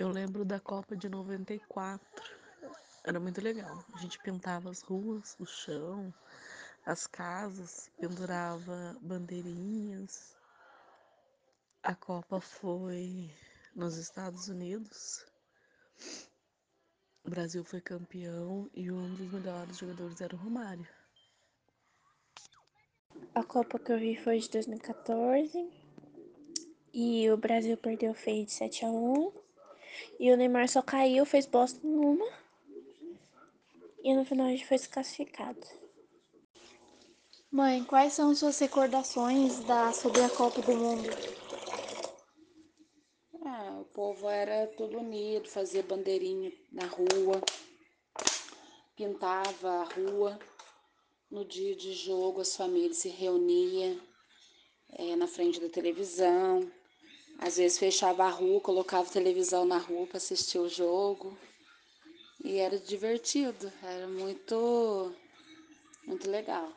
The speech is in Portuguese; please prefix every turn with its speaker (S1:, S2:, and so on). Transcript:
S1: Eu lembro da Copa de 94. Era muito legal. A gente pintava as ruas, o chão, as casas, pendurava bandeirinhas. A Copa foi nos Estados Unidos. O Brasil foi campeão e um dos melhores jogadores era o Romário.
S2: A Copa que eu vi foi de 2014. E o Brasil perdeu feio de 7 a 1 E o Neymar só caiu, fez bosta nenhuma. E no final a gente foi desclassificado.
S3: Mãe, quais são suas recordações da sobre a Copa do Mundo?
S4: Ah, o povo era todo unido, fazia bandeirinha na rua, pintava a rua. No dia de jogo, as famílias se reuniam é, na frente da televisão. Às vezes fechava a rua, colocava televisão na rua para assistir o jogo. E era divertido, era muito, muito legal.